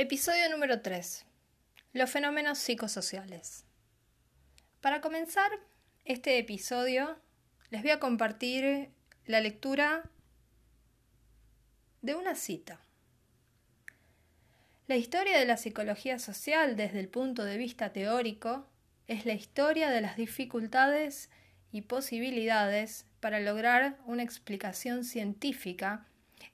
Episodio número 3. Los fenómenos psicosociales. Para comenzar este episodio, les voy a compartir la lectura de una cita. La historia de la psicología social desde el punto de vista teórico es la historia de las dificultades y posibilidades para lograr una explicación científica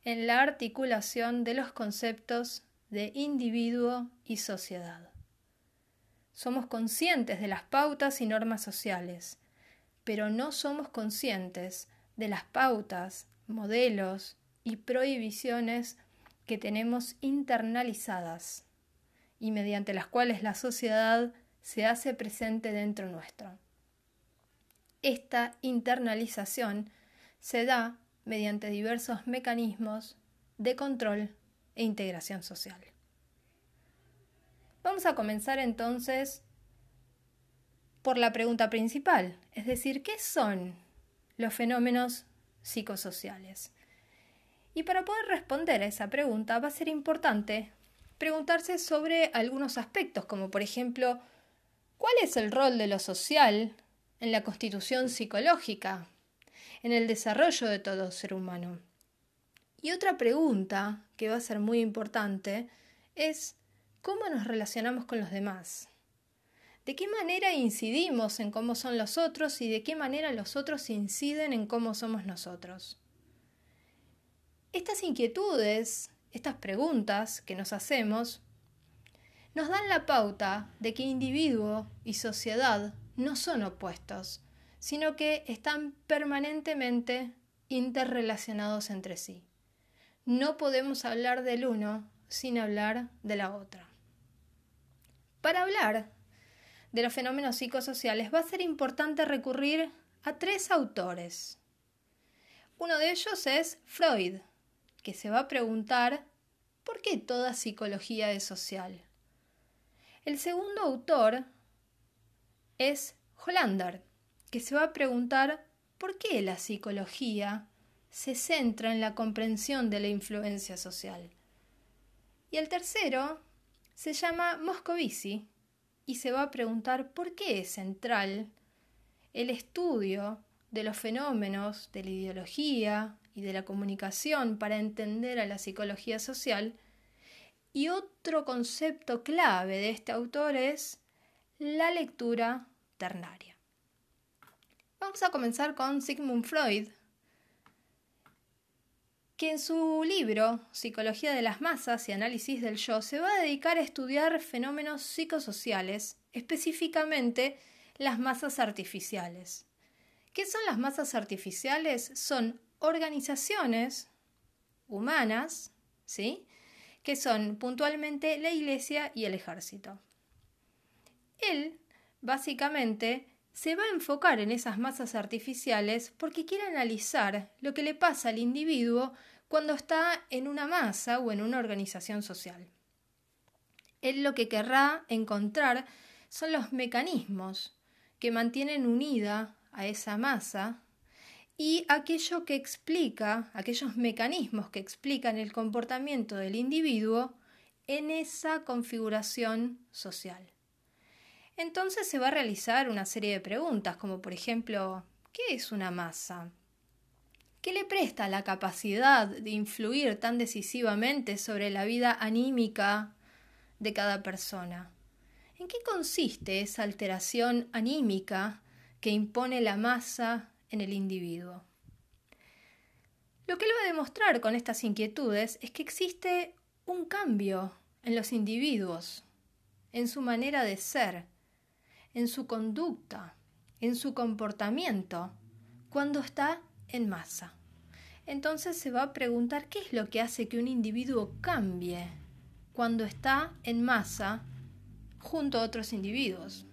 en la articulación de los conceptos de individuo y sociedad. Somos conscientes de las pautas y normas sociales, pero no somos conscientes de las pautas, modelos y prohibiciones que tenemos internalizadas y mediante las cuales la sociedad se hace presente dentro nuestro. Esta internalización se da mediante diversos mecanismos de control e integración social. Vamos a comenzar entonces por la pregunta principal, es decir, ¿qué son los fenómenos psicosociales? Y para poder responder a esa pregunta va a ser importante preguntarse sobre algunos aspectos, como por ejemplo, ¿cuál es el rol de lo social en la constitución psicológica, en el desarrollo de todo ser humano? Y otra pregunta que va a ser muy importante es cómo nos relacionamos con los demás. ¿De qué manera incidimos en cómo son los otros y de qué manera los otros inciden en cómo somos nosotros? Estas inquietudes, estas preguntas que nos hacemos, nos dan la pauta de que individuo y sociedad no son opuestos, sino que están permanentemente interrelacionados entre sí no podemos hablar del uno sin hablar de la otra. Para hablar de los fenómenos psicosociales va a ser importante recurrir a tres autores. Uno de ellos es Freud, que se va a preguntar ¿por qué toda psicología es social? El segundo autor es Hollander, que se va a preguntar ¿por qué la psicología se centra en la comprensión de la influencia social. Y el tercero se llama Moscovici y se va a preguntar por qué es central el estudio de los fenómenos de la ideología y de la comunicación para entender a la psicología social. Y otro concepto clave de este autor es la lectura ternaria. Vamos a comenzar con Sigmund Freud, que en su libro Psicología de las Masas y Análisis del Yo se va a dedicar a estudiar fenómenos psicosociales, específicamente las masas artificiales. ¿Qué son las masas artificiales? Son organizaciones humanas, ¿sí? que son puntualmente la Iglesia y el ejército. Él, básicamente, se va a enfocar en esas masas artificiales porque quiere analizar lo que le pasa al individuo cuando está en una masa o en una organización social. Él lo que querrá encontrar son los mecanismos que mantienen unida a esa masa y aquello que explica, aquellos mecanismos que explican el comportamiento del individuo en esa configuración social. Entonces se va a realizar una serie de preguntas, como por ejemplo, ¿qué es una masa? ¿Qué le presta la capacidad de influir tan decisivamente sobre la vida anímica de cada persona? ¿En qué consiste esa alteración anímica que impone la masa en el individuo? Lo que él va a demostrar con estas inquietudes es que existe un cambio en los individuos, en su manera de ser, en su conducta, en su comportamiento, cuando está en masa. Entonces se va a preguntar qué es lo que hace que un individuo cambie cuando está en masa junto a otros individuos.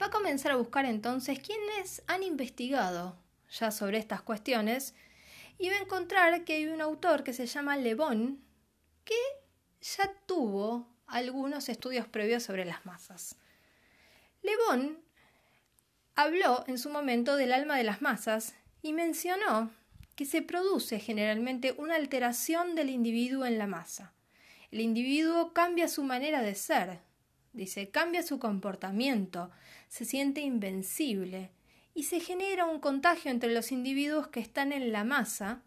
Va a comenzar a buscar entonces quiénes han investigado ya sobre estas cuestiones y va a encontrar que hay un autor que se llama Le Bon que ya tuvo algunos estudios previos sobre las masas. Le Bon habló en su momento del alma de las masas y mencionó que se produce generalmente una alteración del individuo en la masa. El individuo cambia su manera de ser, dice, cambia su comportamiento, se siente invencible y se genera un contagio entre los individuos que están en la masa,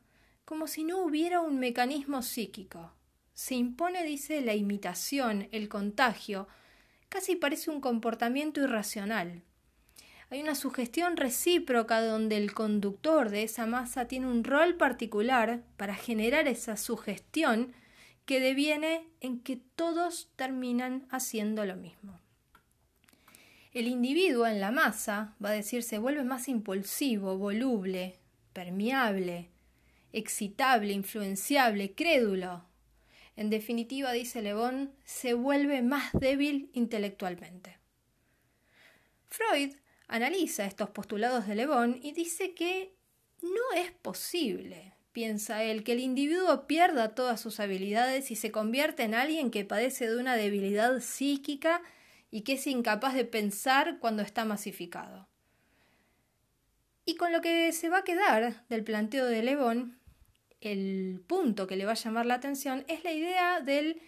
como si no hubiera un mecanismo psíquico. Se impone, dice, la imitación, el contagio, casi parece un comportamiento irracional. Hay una sugestión recíproca donde el conductor de esa masa tiene un rol particular para generar esa sugestión que deviene en que todos terminan haciendo lo mismo. El individuo en la masa, va a decir, se vuelve más impulsivo, voluble, permeable, excitable, influenciable, crédulo. En definitiva, dice Lebón, se vuelve más débil intelectualmente. Freud analiza estos postulados de Le Bon y dice que no es posible, piensa él, que el individuo pierda todas sus habilidades y se convierta en alguien que padece de una debilidad psíquica y que es incapaz de pensar cuando está masificado. Y con lo que se va a quedar del planteo de Le Bon, el punto que le va a llamar la atención es la idea del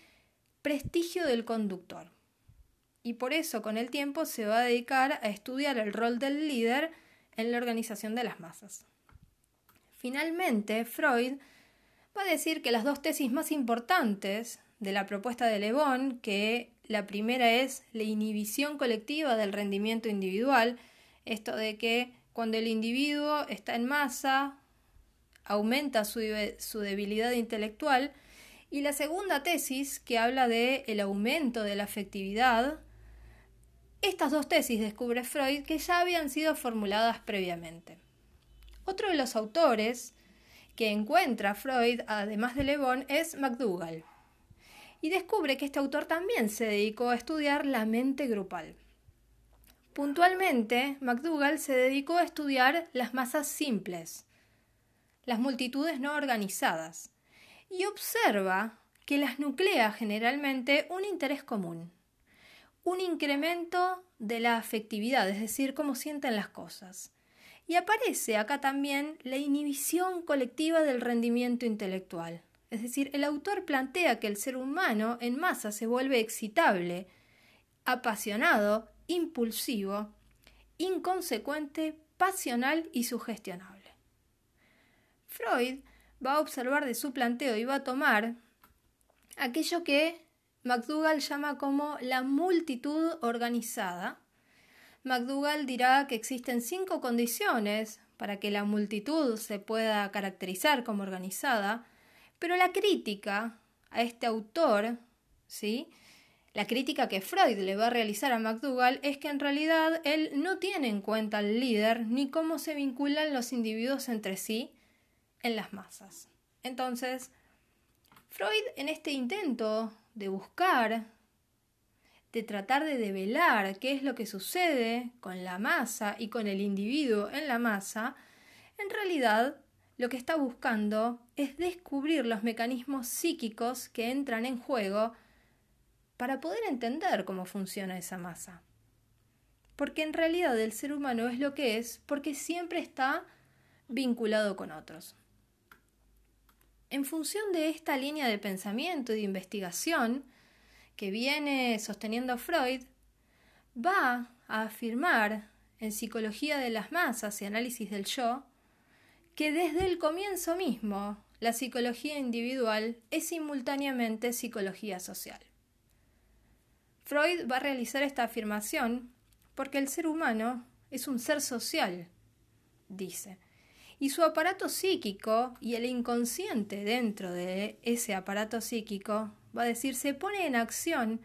prestigio del conductor y por eso con el tiempo se va a dedicar a estudiar el rol del líder en la organización de las masas. Finalmente, Freud va a decir que las dos tesis más importantes de la propuesta de Le Bon, que la primera es la inhibición colectiva del rendimiento individual, esto de que cuando el individuo está en masa aumenta su, su debilidad intelectual, y la segunda tesis que habla de el aumento de la afectividad, estas dos tesis descubre Freud que ya habían sido formuladas previamente. Otro de los autores que encuentra Freud, además de Le Bon, es McDougall. Y descubre que este autor también se dedicó a estudiar la mente grupal. Puntualmente, McDougall se dedicó a estudiar las masas simples, las multitudes no organizadas, y observa que las nuclea generalmente un interés común un incremento de la afectividad, es decir, cómo sienten las cosas. Y aparece acá también la inhibición colectiva del rendimiento intelectual. Es decir, el autor plantea que el ser humano en masa se vuelve excitable, apasionado, impulsivo, inconsecuente, pasional y sugestionable. Freud va a observar de su planteo y va a tomar aquello que McDougall llama como la multitud organizada. McDougall dirá que existen cinco condiciones para que la multitud se pueda caracterizar como organizada, pero la crítica a este autor, ¿sí? La crítica que Freud le va a realizar a McDougall es que en realidad él no tiene en cuenta al líder ni cómo se vinculan los individuos entre sí en las masas. Entonces, Freud en este intento de buscar, de tratar de develar qué es lo que sucede con la masa y con el individuo en la masa, en realidad lo que está buscando es descubrir los mecanismos psíquicos que entran en juego para poder entender cómo funciona esa masa. Porque en realidad el ser humano es lo que es porque siempre está vinculado con otros. En función de esta línea de pensamiento y de investigación que viene sosteniendo Freud, va a afirmar en Psicología de las Masas y Análisis del Yo que desde el comienzo mismo la psicología individual es simultáneamente psicología social. Freud va a realizar esta afirmación porque el ser humano es un ser social, dice y su aparato psíquico y el inconsciente dentro de ese aparato psíquico, va a decir, se pone en acción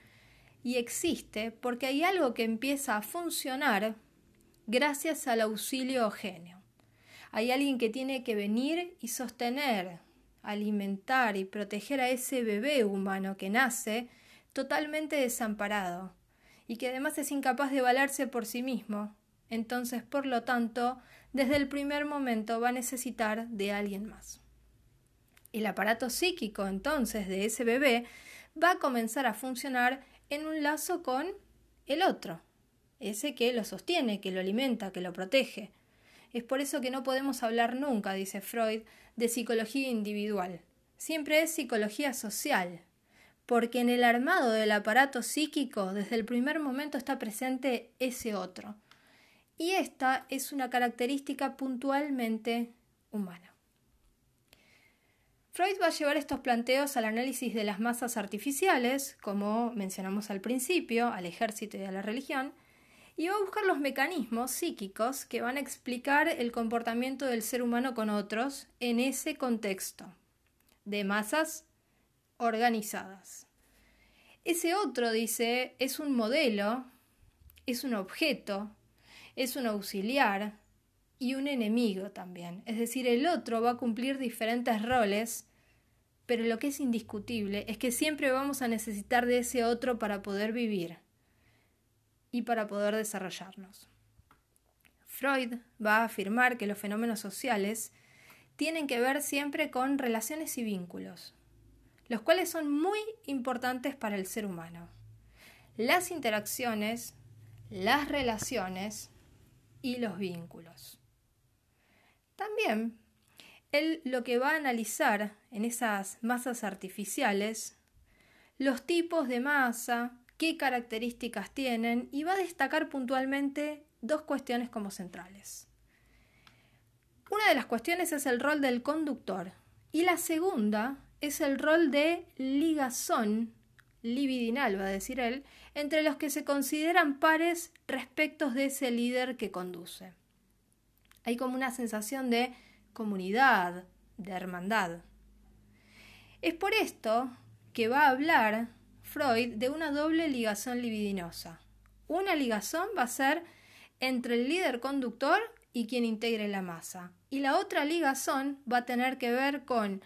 y existe porque hay algo que empieza a funcionar gracias al auxilio genio. Hay alguien que tiene que venir y sostener, alimentar y proteger a ese bebé humano que nace totalmente desamparado y que además es incapaz de valerse por sí mismo. Entonces, por lo tanto, desde el primer momento va a necesitar de alguien más. El aparato psíquico entonces de ese bebé va a comenzar a funcionar en un lazo con el otro, ese que lo sostiene, que lo alimenta, que lo protege. Es por eso que no podemos hablar nunca, dice Freud, de psicología individual. Siempre es psicología social, porque en el armado del aparato psíquico desde el primer momento está presente ese otro. Y esta es una característica puntualmente humana. Freud va a llevar estos planteos al análisis de las masas artificiales, como mencionamos al principio, al ejército y a la religión, y va a buscar los mecanismos psíquicos que van a explicar el comportamiento del ser humano con otros en ese contexto de masas organizadas. Ese otro, dice, es un modelo, es un objeto, es un auxiliar y un enemigo también. Es decir, el otro va a cumplir diferentes roles, pero lo que es indiscutible es que siempre vamos a necesitar de ese otro para poder vivir y para poder desarrollarnos. Freud va a afirmar que los fenómenos sociales tienen que ver siempre con relaciones y vínculos, los cuales son muy importantes para el ser humano. Las interacciones, las relaciones y los vínculos. También, él lo que va a analizar en esas masas artificiales, los tipos de masa, qué características tienen y va a destacar puntualmente dos cuestiones como centrales. Una de las cuestiones es el rol del conductor y la segunda es el rol de ligazón libidinal, va a decir él, entre los que se consideran pares respecto de ese líder que conduce. Hay como una sensación de comunidad, de hermandad. Es por esto que va a hablar Freud de una doble ligazón libidinosa. Una ligazón va a ser entre el líder conductor y quien integre la masa. Y la otra ligazón va a tener que ver con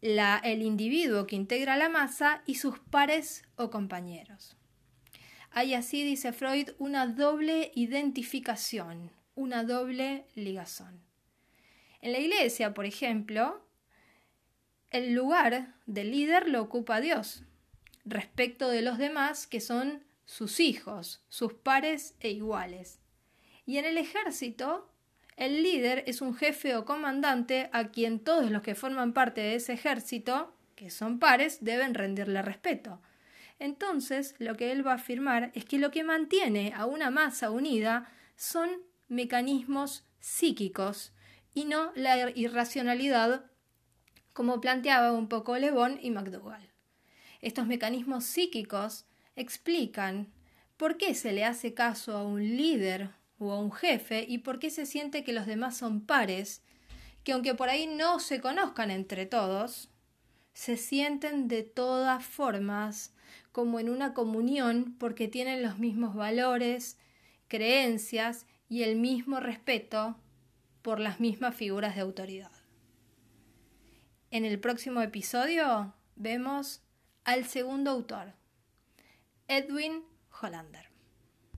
la, el individuo que integra la masa y sus pares o compañeros. Hay así, dice Freud, una doble identificación, una doble ligazón. En la iglesia, por ejemplo, el lugar del líder lo ocupa Dios, respecto de los demás que son sus hijos, sus pares e iguales. Y en el ejército, el líder es un jefe o comandante a quien todos los que forman parte de ese ejército, que son pares, deben rendirle respeto. Entonces, lo que él va a afirmar es que lo que mantiene a una masa unida son mecanismos psíquicos y no la irracionalidad, como planteaba un poco Le Bon y McDougall. Estos mecanismos psíquicos explican por qué se le hace caso a un líder o a un jefe y por qué se siente que los demás son pares, que aunque por ahí no se conozcan entre todos, se sienten de todas formas como en una comunión porque tienen los mismos valores, creencias y el mismo respeto por las mismas figuras de autoridad. En el próximo episodio vemos al segundo autor, Edwin Hollander.